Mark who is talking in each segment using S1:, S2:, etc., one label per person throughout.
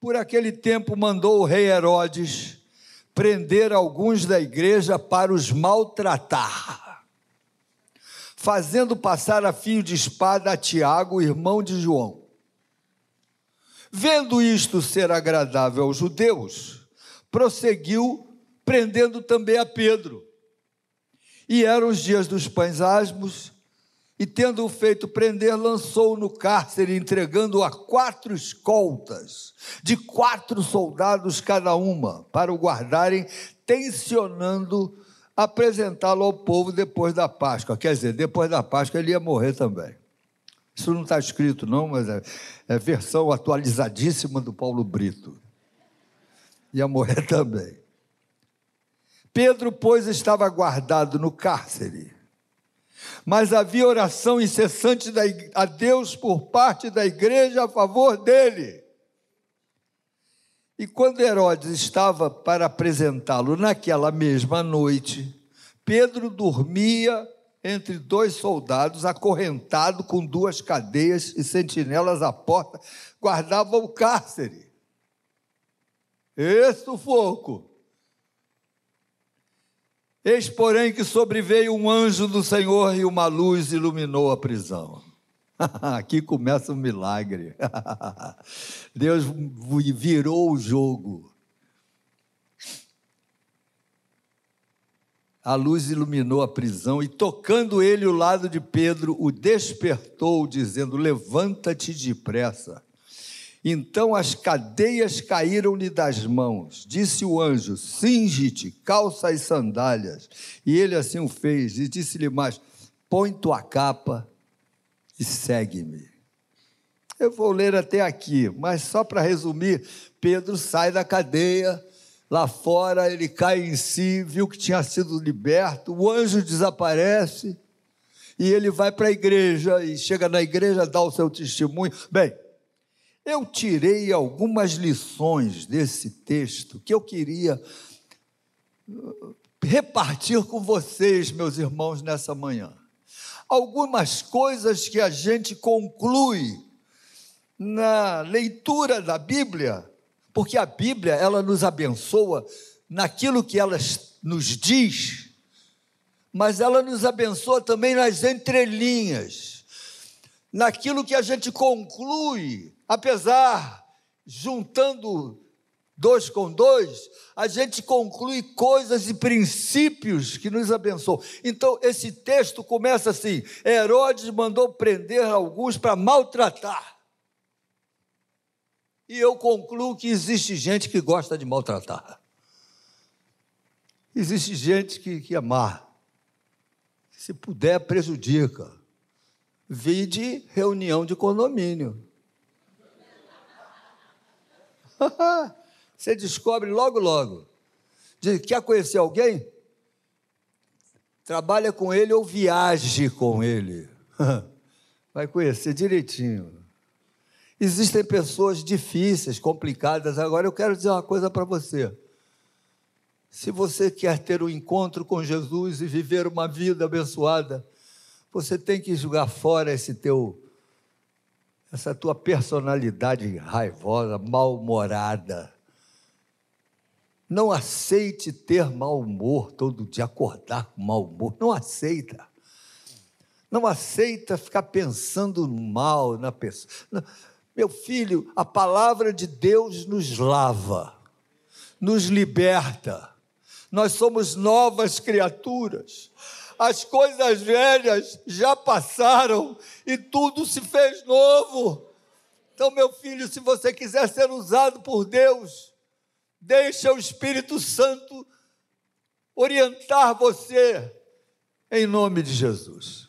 S1: Por aquele tempo mandou o rei Herodes prender alguns da igreja para os maltratar, fazendo passar a fio de espada a Tiago, irmão de João. Vendo isto ser agradável aos judeus, prosseguiu prendendo também a Pedro. E eram os dias dos pães asmos, e tendo-o feito prender, lançou-o no cárcere, entregando-o a quatro escoltas, de quatro soldados cada uma, para o guardarem, tensionando apresentá-lo ao povo depois da Páscoa. Quer dizer, depois da Páscoa ele ia morrer também. Isso não está escrito, não, mas é, é versão atualizadíssima do Paulo Brito. Ia morrer também. Pedro, pois, estava guardado no cárcere mas havia oração incessante a Deus por parte da igreja a favor dele. E quando Herodes estava para apresentá-lo naquela mesma noite, Pedro dormia entre dois soldados, acorrentado com duas cadeias e sentinelas à porta, guardava o cárcere. Esse sufoco. Eis, porém, que sobreveio um anjo do Senhor e uma luz iluminou a prisão. Aqui começa um milagre. Deus virou o jogo. A luz iluminou a prisão e, tocando ele o lado de Pedro, o despertou, dizendo: Levanta-te depressa. Então as cadeias caíram-lhe das mãos. Disse o anjo: Singe-te, calça as sandálias. E ele assim o fez. E disse-lhe mais: Põe tua capa e segue-me. Eu vou ler até aqui, mas só para resumir: Pedro sai da cadeia. Lá fora ele cai em si, viu que tinha sido liberto, o anjo desaparece e ele vai para a igreja e chega na igreja, dá o seu testemunho. Bem, eu tirei algumas lições desse texto que eu queria uh, repartir com vocês, meus irmãos, nessa manhã. Algumas coisas que a gente conclui na leitura da Bíblia, porque a Bíblia ela nos abençoa naquilo que ela nos diz, mas ela nos abençoa também nas entrelinhas, naquilo que a gente conclui apesar, juntando dois com dois, a gente conclui coisas e princípios que nos abençoam. Então, esse texto começa assim: Herodes mandou prender alguns para maltratar. E eu concluo que existe gente que gosta de maltratar. Existe gente que, que amar. Se puder, prejudica. Vide reunião de condomínio. Você descobre logo, logo. Diz, quer conhecer alguém? Trabalha com ele ou viaje com ele. Vai conhecer direitinho. Existem pessoas difíceis, complicadas. Agora eu quero dizer uma coisa para você. Se você quer ter um encontro com Jesus e viver uma vida abençoada, você tem que jogar fora esse teu essa tua personalidade raivosa, mal-humorada. Não aceite ter mau humor todo dia, acordar com mau humor. Não aceita. Não aceita ficar pensando mal na pessoa. Meu filho, a palavra de Deus nos lava, nos liberta. Nós somos novas criaturas as coisas velhas já passaram e tudo se fez novo. Então, meu filho, se você quiser ser usado por Deus, deixa o Espírito Santo orientar você em nome de Jesus.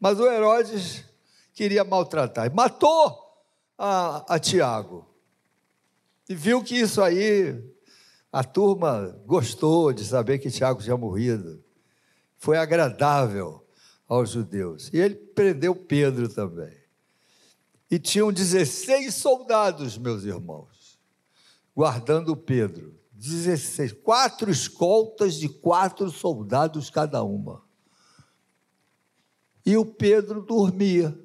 S1: Mas o Herodes queria maltratar, matou a, a Tiago. E viu que isso aí, a turma gostou de saber que Tiago tinha morrido foi agradável aos judeus. E ele prendeu Pedro também. E tinham 16 soldados, meus irmãos, guardando Pedro. 16, quatro escoltas de quatro soldados cada uma. E o Pedro dormia.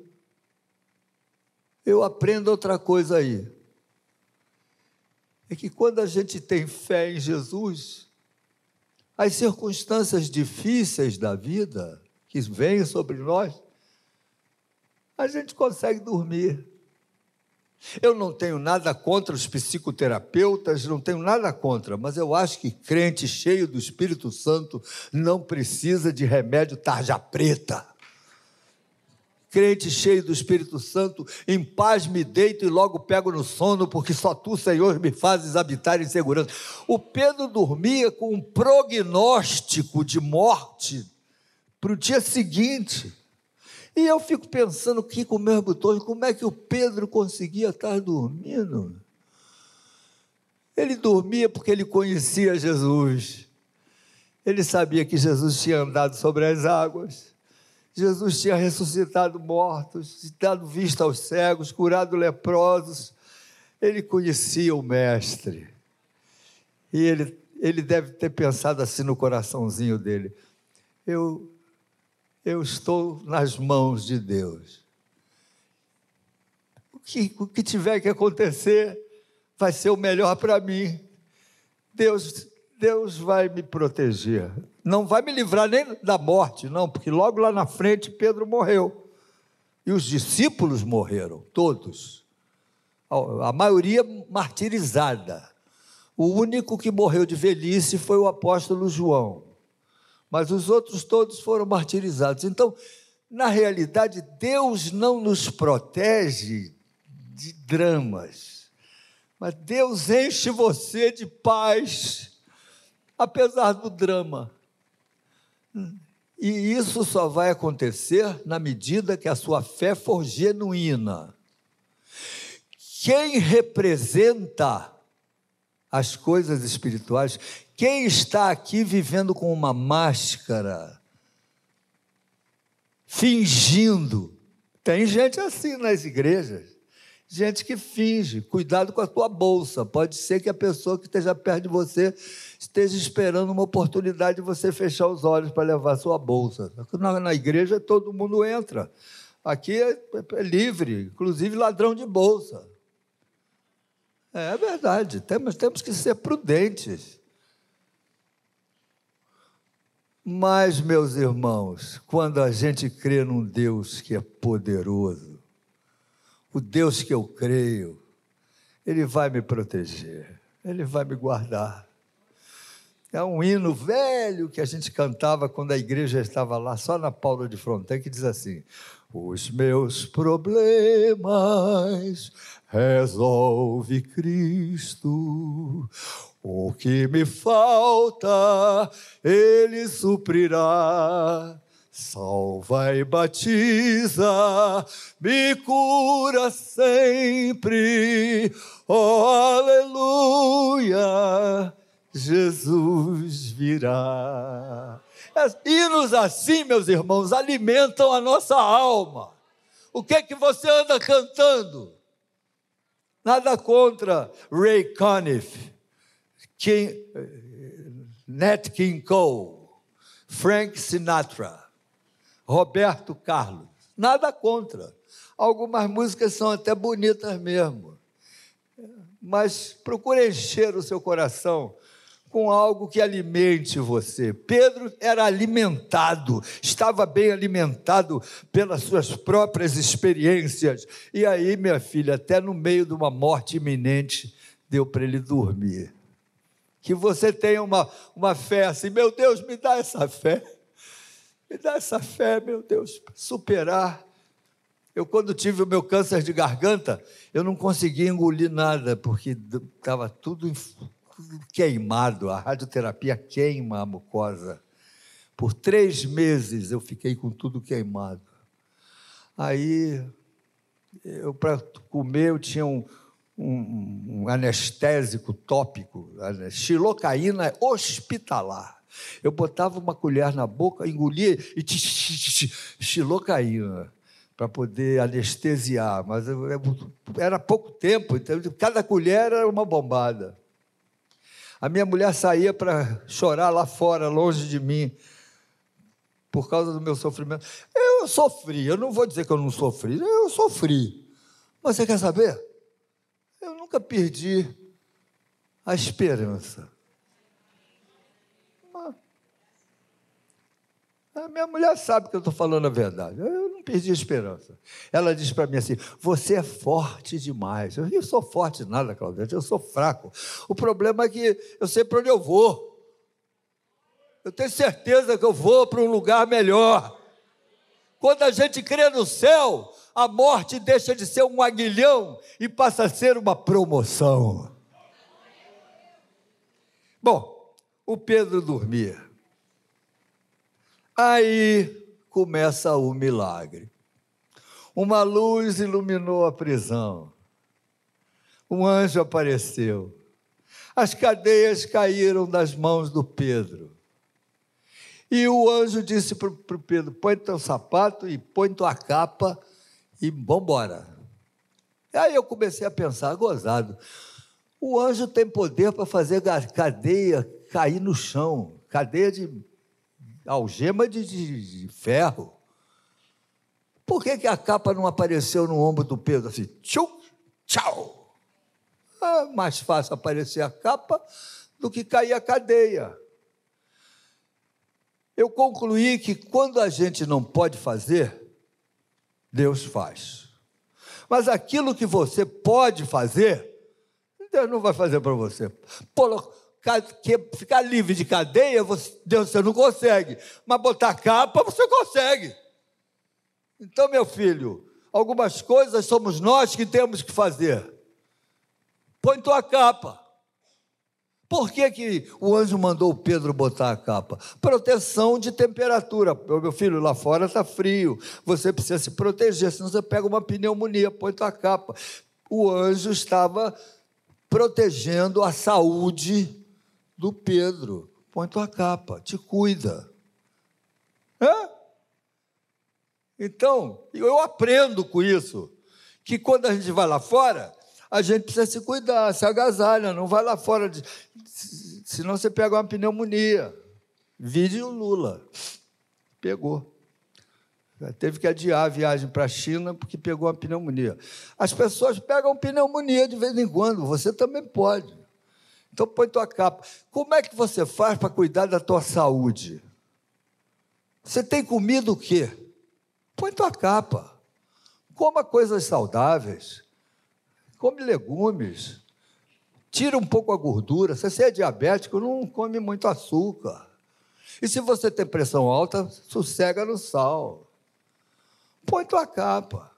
S1: Eu aprendo outra coisa aí. é que quando a gente tem fé em Jesus, as circunstâncias difíceis da vida que vêm sobre nós, a gente consegue dormir. Eu não tenho nada contra os psicoterapeutas, não tenho nada contra, mas eu acho que crente cheio do Espírito Santo não precisa de remédio tarja preta. Crente cheio do Espírito Santo, em paz me deito e logo pego no sono, porque só tu, Senhor, me fazes habitar em segurança. O Pedro dormia com um prognóstico de morte para o dia seguinte. E eu fico pensando aqui com meus botões, como é que o Pedro conseguia estar dormindo? Ele dormia porque ele conhecia Jesus. Ele sabia que Jesus tinha andado sobre as águas. Jesus tinha ressuscitado mortos, dado vista aos cegos, curado leprosos. Ele conhecia o Mestre. E ele, ele deve ter pensado assim no coraçãozinho dele: eu eu estou nas mãos de Deus. O que, o que tiver que acontecer vai ser o melhor para mim. Deus, Deus vai me proteger. Não vai me livrar nem da morte, não, porque logo lá na frente Pedro morreu. E os discípulos morreram, todos. A maioria martirizada. O único que morreu de velhice foi o apóstolo João mas os outros todos foram martirizados. Então, na realidade, Deus não nos protege de dramas, mas Deus enche você de paz, apesar do drama. E isso só vai acontecer na medida que a sua fé for genuína. Quem representa as coisas espirituais, quem está aqui vivendo com uma máscara, fingindo? Tem gente assim nas igrejas. Gente que finge, cuidado com a tua bolsa. Pode ser que a pessoa que esteja perto de você esteja esperando uma oportunidade de você fechar os olhos para levar a sua bolsa. Na, na igreja todo mundo entra. Aqui é, é livre, inclusive ladrão de bolsa. É verdade, temos, temos que ser prudentes. Mas, meus irmãos, quando a gente crê num Deus que é poderoso, o Deus que eu creio, Ele vai me proteger, Ele vai me guardar. É um hino velho que a gente cantava quando a igreja estava lá, só na Paula de Fronteira, que diz assim: Os meus problemas resolve Cristo. O que me falta, Ele suprirá. Salva e batiza, me cura sempre. Oh, aleluia, Jesus virá. Hinos assim, meus irmãos, alimentam a nossa alma. O que é que você anda cantando? Nada contra Ray Conniff, King, Nat King Cole, Frank Sinatra, Roberto Carlos. Nada contra. Algumas músicas são até bonitas mesmo. Mas procure encher o seu coração com algo que alimente você. Pedro era alimentado, estava bem alimentado pelas suas próprias experiências. E aí, minha filha, até no meio de uma morte iminente, deu para ele dormir que você tenha uma, uma fé assim, meu Deus, me dá essa fé, me dá essa fé, meu Deus, superar. Eu, quando tive o meu câncer de garganta, eu não conseguia engolir nada, porque estava tudo, tudo queimado, a radioterapia queima a mucosa. Por três meses eu fiquei com tudo queimado. Aí, eu para comer, eu tinha um, um, um anestésico tópico, xilocaína hospitalar. Eu botava uma colher na boca, engolia e xilocaína para poder anestesiar, mas era pouco tempo, então cada colher era uma bombada. A minha mulher saía para chorar lá fora, longe de mim, por causa do meu sofrimento. Eu sofri, eu não vou dizer que eu não sofri, eu sofri. Mas você quer saber? Eu nunca perdi a esperança. A minha mulher sabe que eu estou falando a verdade. Eu não perdi a esperança. Ela diz para mim assim: Você é forte demais. Eu, eu sou forte nada, Claudete, eu sou fraco. O problema é que eu sei para onde eu vou. Eu tenho certeza que eu vou para um lugar melhor. Quando a gente crê no céu, a morte deixa de ser um aguilhão e passa a ser uma promoção. Bom, o Pedro dormia. Aí começa o milagre. Uma luz iluminou a prisão. Um anjo apareceu. As cadeias caíram das mãos do Pedro. E o anjo disse para o Pedro: põe teu sapato e põe tua capa e vambora. Aí eu comecei a pensar, gozado. O anjo tem poder para fazer cadeia cair no chão, cadeia de algema de, de, de ferro. Por que, que a capa não apareceu no ombro do Pedro assim? Tchau, tchau. É mais fácil aparecer a capa do que cair a cadeia. Eu concluí que quando a gente não pode fazer, Deus faz. Mas aquilo que você pode fazer, Deus não vai fazer para você. Pô, ficar livre de cadeia, Deus você não consegue. Mas botar capa, você consegue. Então, meu filho, algumas coisas somos nós que temos que fazer. Põe tua capa. Por que, que o anjo mandou o Pedro botar a capa? Proteção de temperatura. Meu filho, lá fora está frio. Você precisa se proteger, senão você pega uma pneumonia, põe tua capa. O anjo estava protegendo a saúde do Pedro. Põe tua capa, te cuida. Hã? Então, eu aprendo com isso, que quando a gente vai lá fora, a gente precisa se cuidar, se agasalha, não vai lá fora, de, senão você pega uma pneumonia. Vide o Lula. Pegou. Teve que adiar a viagem para a China porque pegou uma pneumonia. As pessoas pegam pneumonia de vez em quando, você também pode. Então põe tua capa. Como é que você faz para cuidar da tua saúde? Você tem comido o quê? Põe tua capa. Coma coisas saudáveis. Come legumes. Tira um pouco a gordura. Se você é diabético, não come muito açúcar. E se você tem pressão alta, sossega no sal. Põe tua capa.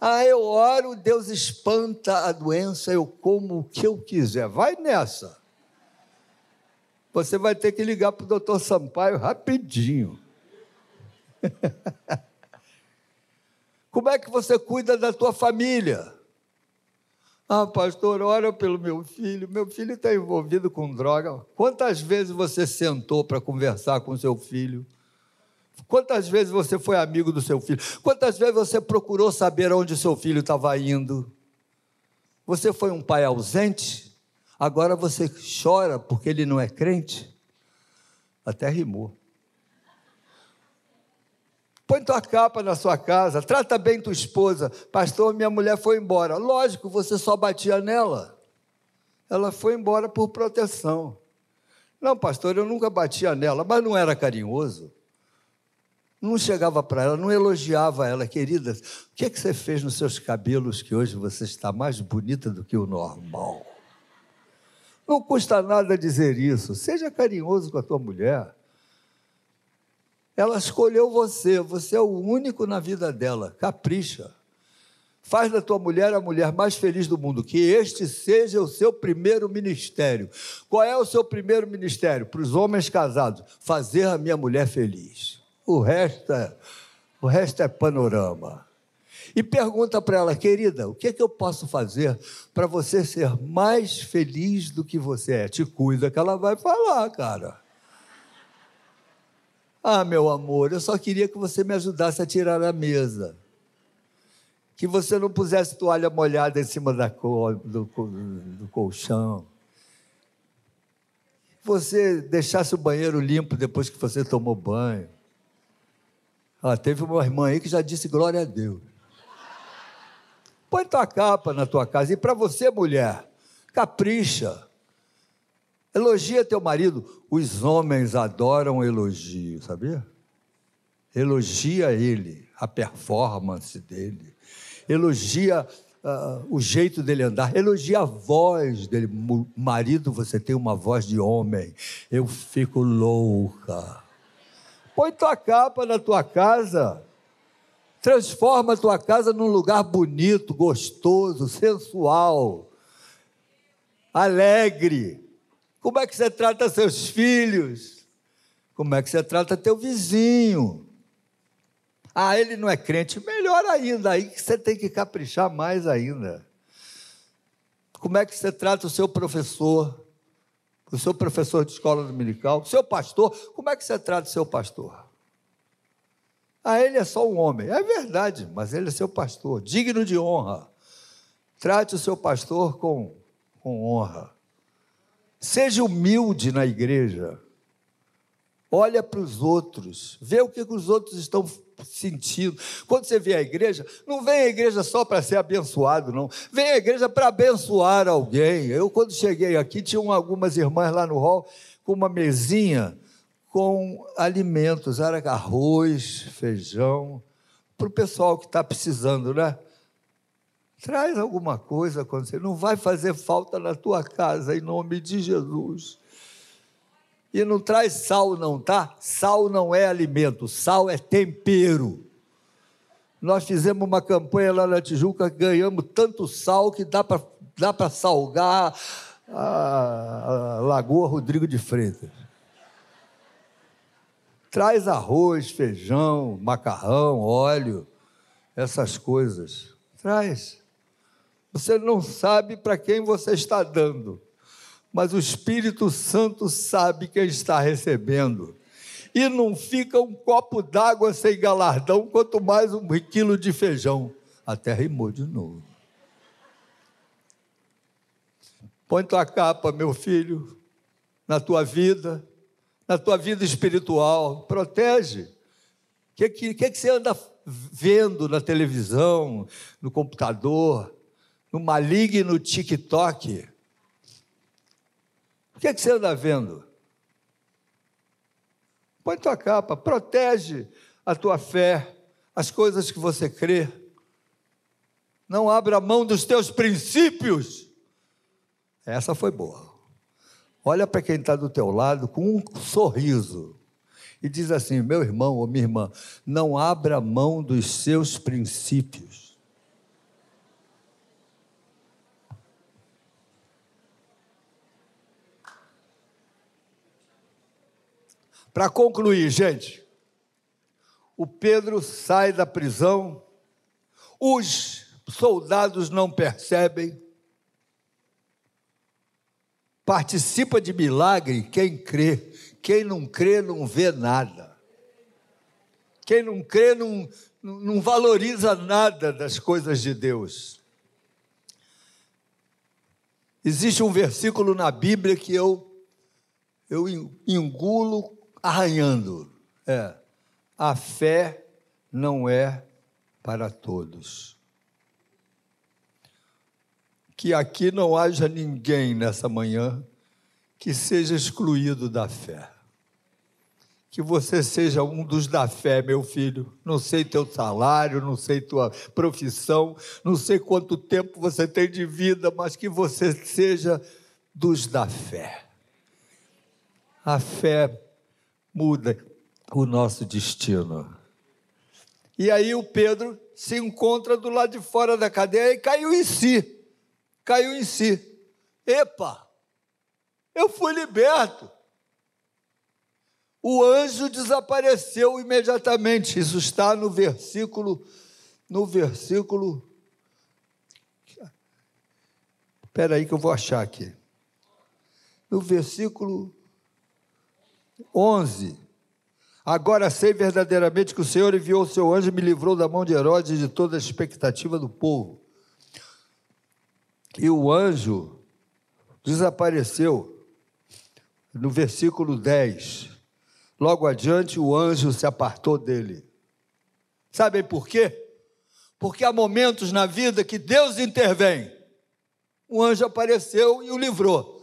S1: Ah, eu oro, Deus espanta a doença, eu como o que eu quiser. Vai nessa. Você vai ter que ligar para o doutor Sampaio rapidinho. Como é que você cuida da tua família? Ah, pastor, ora pelo meu filho. Meu filho está envolvido com droga. Quantas vezes você sentou para conversar com seu filho? Quantas vezes você foi amigo do seu filho? Quantas vezes você procurou saber onde seu filho estava indo? Você foi um pai ausente? Agora você chora porque ele não é crente? Até rimou. Põe tua capa na sua casa, trata bem tua esposa. Pastor, minha mulher foi embora. Lógico, você só batia nela. Ela foi embora por proteção. Não, pastor, eu nunca batia nela, mas não era carinhoso. Não chegava para ela, não elogiava ela, querida. O que, é que você fez nos seus cabelos que hoje você está mais bonita do que o normal? Não custa nada dizer isso. Seja carinhoso com a tua mulher. Ela escolheu você, você é o único na vida dela. Capricha. Faz da tua mulher a mulher mais feliz do mundo. Que este seja o seu primeiro ministério. Qual é o seu primeiro ministério? Para os homens casados: fazer a minha mulher feliz. O resto é, o resto é panorama. E pergunta para ela, querida, o que é que eu posso fazer para você ser mais feliz do que você é? Te cuida que ela vai falar, cara. Ah, meu amor, eu só queria que você me ajudasse a tirar a mesa. Que você não pusesse toalha molhada em cima da co do, do colchão. Você deixasse o banheiro limpo depois que você tomou banho. Ah, teve uma irmã aí que já disse glória a Deus. Põe tua capa na tua casa. E para você, mulher, capricha. Elogia teu marido. Os homens adoram elogio, sabia? Elogia ele, a performance dele. Elogia uh, o jeito dele andar. Elogia a voz dele. Marido, você tem uma voz de homem. Eu fico louca. Põe tua capa na tua casa. Transforma a tua casa num lugar bonito, gostoso, sensual, alegre. Como é que você trata seus filhos? Como é que você trata teu vizinho? Ah, ele não é crente. Melhor ainda, aí que você tem que caprichar mais ainda. Como é que você trata o seu professor? O seu professor de escola dominical? O seu pastor? Como é que você trata o seu pastor? Ah, ele é só um homem. É verdade, mas ele é seu pastor, digno de honra. Trate o seu pastor com, com honra. Seja humilde na igreja. Olha para os outros, vê o que os outros estão sentindo. Quando você vê a igreja, não vem a igreja só para ser abençoado, não. Vem a igreja para abençoar alguém. Eu, quando cheguei aqui, tinham algumas irmãs lá no hall com uma mesinha com alimentos, era arroz, feijão, para o pessoal que está precisando, né? Traz alguma coisa quando você não vai fazer falta na tua casa, em nome de Jesus. E não traz sal, não, tá? Sal não é alimento, sal é tempero. Nós fizemos uma campanha lá na Tijuca, ganhamos tanto sal que dá para dá salgar a, a Lagoa Rodrigo de Freitas. Traz arroz, feijão, macarrão, óleo, essas coisas. Traz. Você não sabe para quem você está dando, mas o Espírito Santo sabe quem está recebendo. E não fica um copo d'água sem galardão, quanto mais um quilo de feijão. Até rimou de novo. Põe tua capa, meu filho, na tua vida, na tua vida espiritual. Protege. O que, que, que, que você anda vendo na televisão, no computador? no maligno TikTok. O que, é que você anda vendo? Põe tua capa, protege a tua fé, as coisas que você crê. Não abra mão dos teus princípios. Essa foi boa. Olha para quem está do teu lado com um sorriso e diz assim: meu irmão ou minha irmã, não abra mão dos seus princípios. Para concluir, gente, o Pedro sai da prisão, os soldados não percebem, participa de milagre quem crê, quem não crê não vê nada. Quem não crê não, não valoriza nada das coisas de Deus. Existe um versículo na Bíblia que eu, eu engulo arranhando. É, a fé não é para todos. Que aqui não haja ninguém nessa manhã que seja excluído da fé. Que você seja um dos da fé, meu filho. Não sei teu salário, não sei tua profissão, não sei quanto tempo você tem de vida, mas que você seja dos da fé. A fé muda o nosso destino. E aí o Pedro se encontra do lado de fora da cadeia e caiu em si. Caiu em si. Epa! Eu fui liberto. O anjo desapareceu imediatamente. Isso está no versículo no versículo Espera aí que eu vou achar aqui. No versículo 11. Agora sei verdadeiramente que o Senhor enviou o seu anjo e me livrou da mão de Herodes e de toda a expectativa do povo. E o anjo desapareceu. No versículo 10. Logo adiante, o anjo se apartou dele. Sabem por quê? Porque há momentos na vida que Deus intervém. O anjo apareceu e o livrou.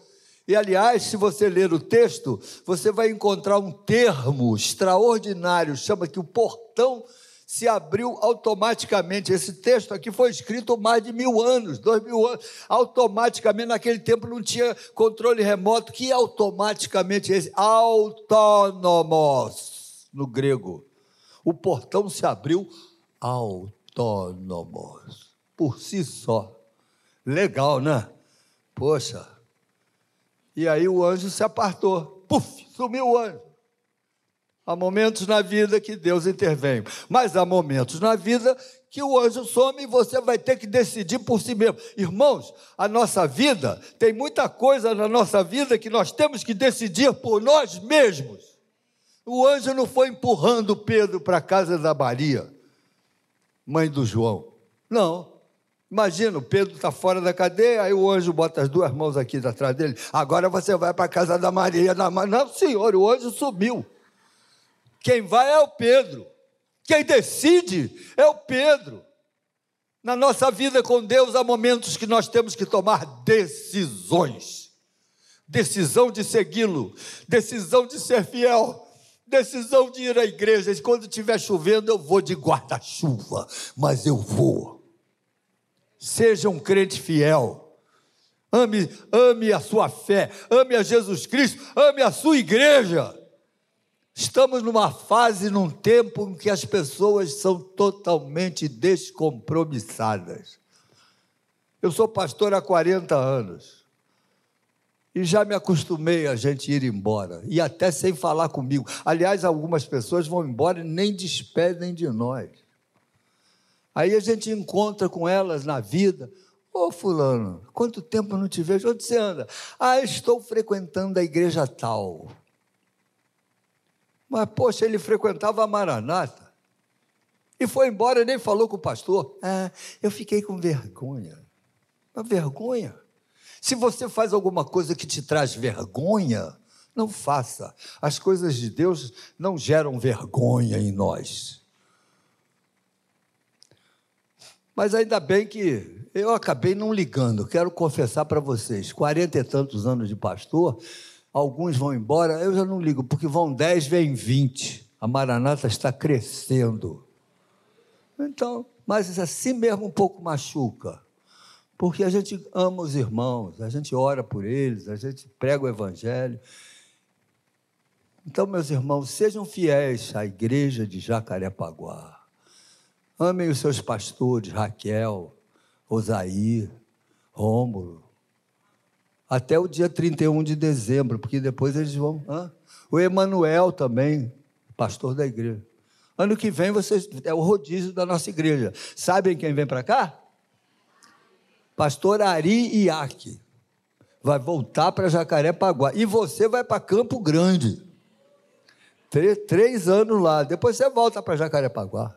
S1: E aliás, se você ler o texto, você vai encontrar um termo extraordinário, chama que o portão se abriu automaticamente. Esse texto aqui foi escrito mais de mil anos, dois mil anos. Automaticamente, naquele tempo não tinha controle remoto, que automaticamente esse autônomos no grego. O portão se abriu autônomos, por si só. Legal, né? Poxa, e aí o anjo se apartou. Puf, sumiu o anjo. Há momentos na vida que Deus intervém, mas há momentos na vida que o anjo some e você vai ter que decidir por si mesmo. Irmãos, a nossa vida, tem muita coisa na nossa vida que nós temos que decidir por nós mesmos. O anjo não foi empurrando Pedro para a casa da Maria, mãe do João. Não. Imagina, o Pedro está fora da cadeia, aí o anjo bota as duas mãos aqui atrás dele. Agora você vai para a casa da Maria. Da Não, senhor, o anjo subiu. Quem vai é o Pedro. Quem decide é o Pedro. Na nossa vida com Deus há momentos que nós temos que tomar decisões. Decisão de segui-lo, decisão de ser fiel, decisão de ir à igreja. E quando estiver chovendo, eu vou de guarda-chuva, mas eu vou. Seja um crente fiel. Ame, ame a sua fé, ame a Jesus Cristo, ame a sua igreja. Estamos numa fase, num tempo em que as pessoas são totalmente descompromissadas. Eu sou pastor há 40 anos e já me acostumei a gente ir embora, e até sem falar comigo. Aliás, algumas pessoas vão embora e nem despedem de nós. Aí a gente encontra com elas na vida. Ô fulano, quanto tempo não te vejo? Onde você anda? Ah, estou frequentando a igreja tal. Mas, poxa, ele frequentava a Maranata. E foi embora e nem falou com o pastor. Ah, eu fiquei com vergonha. Uma vergonha. Se você faz alguma coisa que te traz vergonha, não faça. As coisas de Deus não geram vergonha em nós. Mas ainda bem que eu acabei não ligando. Quero confessar para vocês: quarenta e tantos anos de pastor, alguns vão embora, eu já não ligo, porque vão dez, vem vinte. A Maranata está crescendo. Então, mas assim mesmo um pouco machuca. Porque a gente ama os irmãos, a gente ora por eles, a gente prega o Evangelho. Então, meus irmãos, sejam fiéis à igreja de Jacarepaguá. Amem os seus pastores, Raquel, Osaí, Rômulo. Até o dia 31 de dezembro, porque depois eles vão. Hã? O Emanuel também, pastor da igreja. Ano que vem vocês é o rodízio da nossa igreja. Sabem quem vem para cá? Pastor Ari Iaque. Vai voltar para Jacarepaguá. E você vai para Campo Grande. Três, três anos lá. Depois você volta para Jacarepaguá.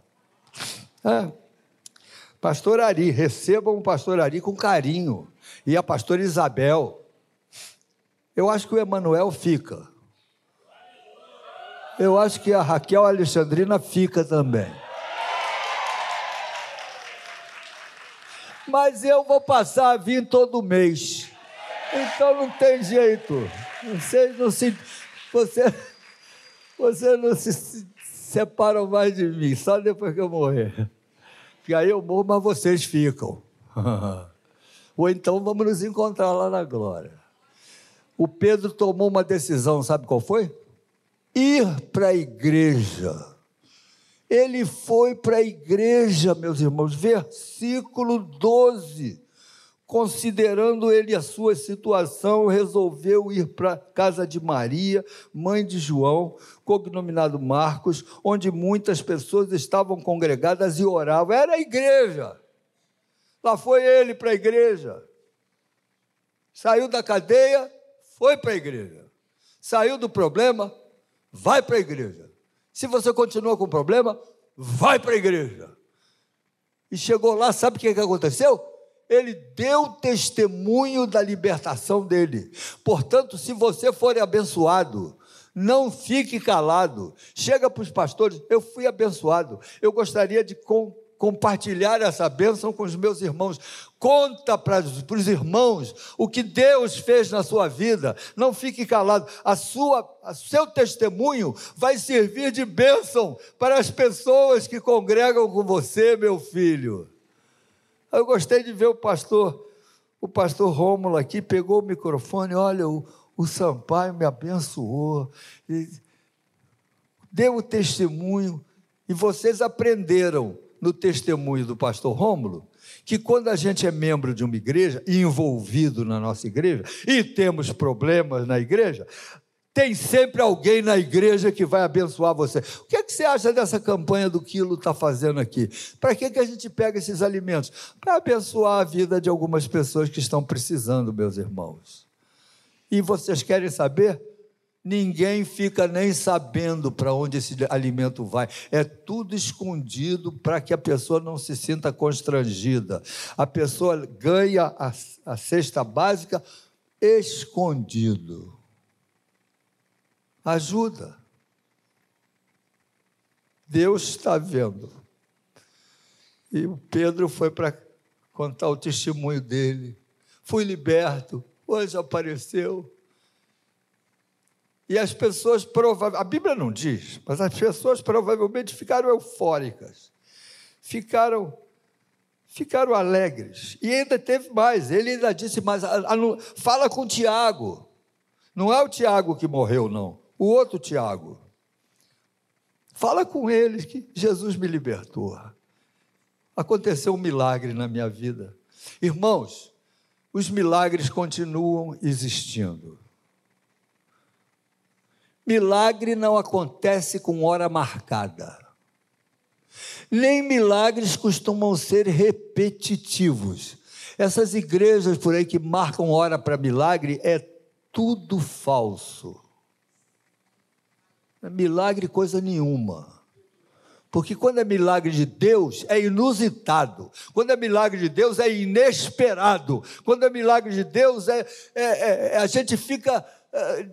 S1: É. Pastor Ari, recebam o pastor Ari com carinho. E a pastora Isabel. Eu acho que o Emanuel fica. Eu acho que a Raquel Alexandrina fica também. Mas eu vou passar a vir todo mês. Então não tem jeito. Vocês não se. Você, você não se separam mais de mim, só depois que eu morrer. Que aí eu morro, mas vocês ficam. Ou então vamos nos encontrar lá na glória. O Pedro tomou uma decisão, sabe qual foi? Ir para a igreja. Ele foi para a igreja, meus irmãos, versículo 12 considerando ele a sua situação, resolveu ir para casa de Maria, mãe de João, cognominado Marcos, onde muitas pessoas estavam congregadas e oravam. Era a igreja. Lá foi ele para a igreja. Saiu da cadeia, foi para a igreja. Saiu do problema, vai para a igreja. Se você continua com problema, vai para a igreja. E chegou lá, sabe o que aconteceu? Ele deu testemunho da libertação dele. Portanto, se você for abençoado, não fique calado. Chega para os pastores, eu fui abençoado. Eu gostaria de compartilhar essa bênção com os meus irmãos. Conta para os irmãos o que Deus fez na sua vida. Não fique calado. A sua, a seu testemunho vai servir de bênção para as pessoas que congregam com você, meu filho. Eu gostei de ver o pastor, o pastor Rômulo aqui, pegou o microfone, olha, o, o Sampaio me abençoou, deu o testemunho, e vocês aprenderam no testemunho do pastor Rômulo que quando a gente é membro de uma igreja, envolvido na nossa igreja, e temos problemas na igreja, tem sempre alguém na igreja que vai abençoar você. O que, é que você acha dessa campanha do Quilo está fazendo aqui? Para que, que a gente pega esses alimentos? Para abençoar a vida de algumas pessoas que estão precisando, meus irmãos. E vocês querem saber? Ninguém fica nem sabendo para onde esse alimento vai. É tudo escondido para que a pessoa não se sinta constrangida. A pessoa ganha a, a cesta básica escondido. Ajuda. Deus está vendo. E o Pedro foi para contar o testemunho dele. Fui liberto, hoje apareceu. E as pessoas provavelmente, a Bíblia não diz, mas as pessoas provavelmente ficaram eufóricas, ficaram, ficaram alegres. E ainda teve mais, ele ainda disse mais, fala com o Tiago. Não é o Tiago que morreu, não o outro Tiago. Fala com eles que Jesus me libertou. Aconteceu um milagre na minha vida. Irmãos, os milagres continuam existindo. Milagre não acontece com hora marcada. Nem milagres costumam ser repetitivos. Essas igrejas por aí que marcam hora para milagre é tudo falso. É milagre coisa nenhuma. Porque quando é milagre de Deus, é inusitado. Quando é milagre de Deus, é inesperado. Quando é milagre de Deus, é, é, é a gente fica é,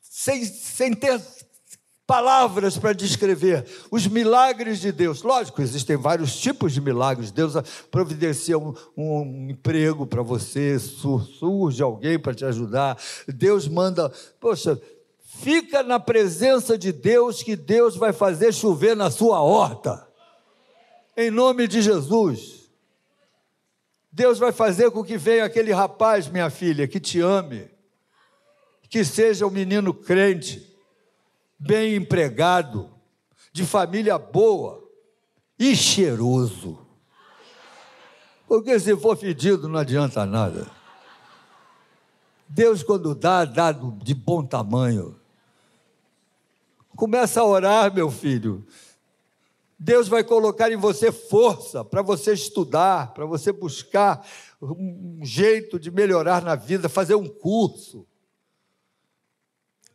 S1: sem, sem ter palavras para descrever os milagres de Deus. Lógico, existem vários tipos de milagres. Deus providencia um, um emprego para você, surge alguém para te ajudar. Deus manda, poxa, Fica na presença de Deus, que Deus vai fazer chover na sua horta. Em nome de Jesus. Deus vai fazer com que venha aquele rapaz, minha filha, que te ame, que seja um menino crente, bem empregado, de família boa e cheiroso. Porque se for fedido não adianta nada. Deus, quando dá, dá de bom tamanho. Começa a orar, meu filho. Deus vai colocar em você força para você estudar, para você buscar um jeito de melhorar na vida, fazer um curso.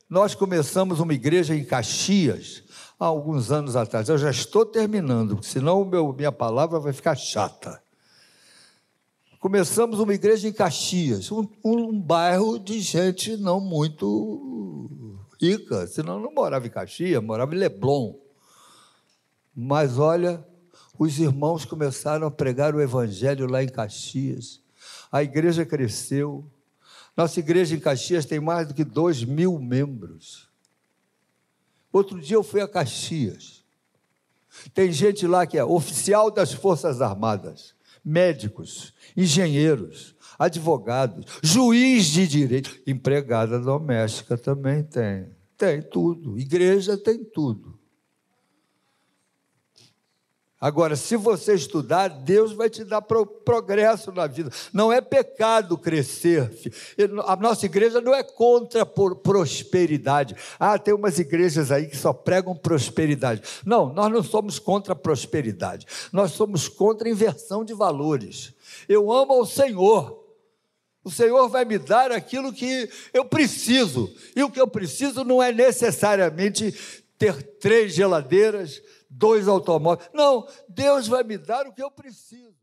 S1: Nós começamos uma igreja em Caxias há alguns anos atrás. Eu já estou terminando, senão meu, minha palavra vai ficar chata. Começamos uma igreja em Caxias, um, um bairro de gente não muito rica, senão não morava em Caxias, morava em Leblon. Mas olha, os irmãos começaram a pregar o evangelho lá em Caxias. A igreja cresceu. Nossa igreja em Caxias tem mais do que dois mil membros. Outro dia eu fui a Caxias. Tem gente lá que é oficial das Forças Armadas, médicos, engenheiros, advogados, juiz de direito, empregada doméstica também tem. Tem tudo. Igreja tem tudo. Agora, se você estudar, Deus vai te dar progresso na vida. Não é pecado crescer. A nossa igreja não é contra por prosperidade. Ah, tem umas igrejas aí que só pregam prosperidade. Não, nós não somos contra prosperidade. Nós somos contra inversão de valores. Eu amo ao Senhor. O Senhor vai me dar aquilo que eu preciso. E o que eu preciso não é necessariamente ter três geladeiras, dois automóveis. Não, Deus vai me dar o que eu preciso.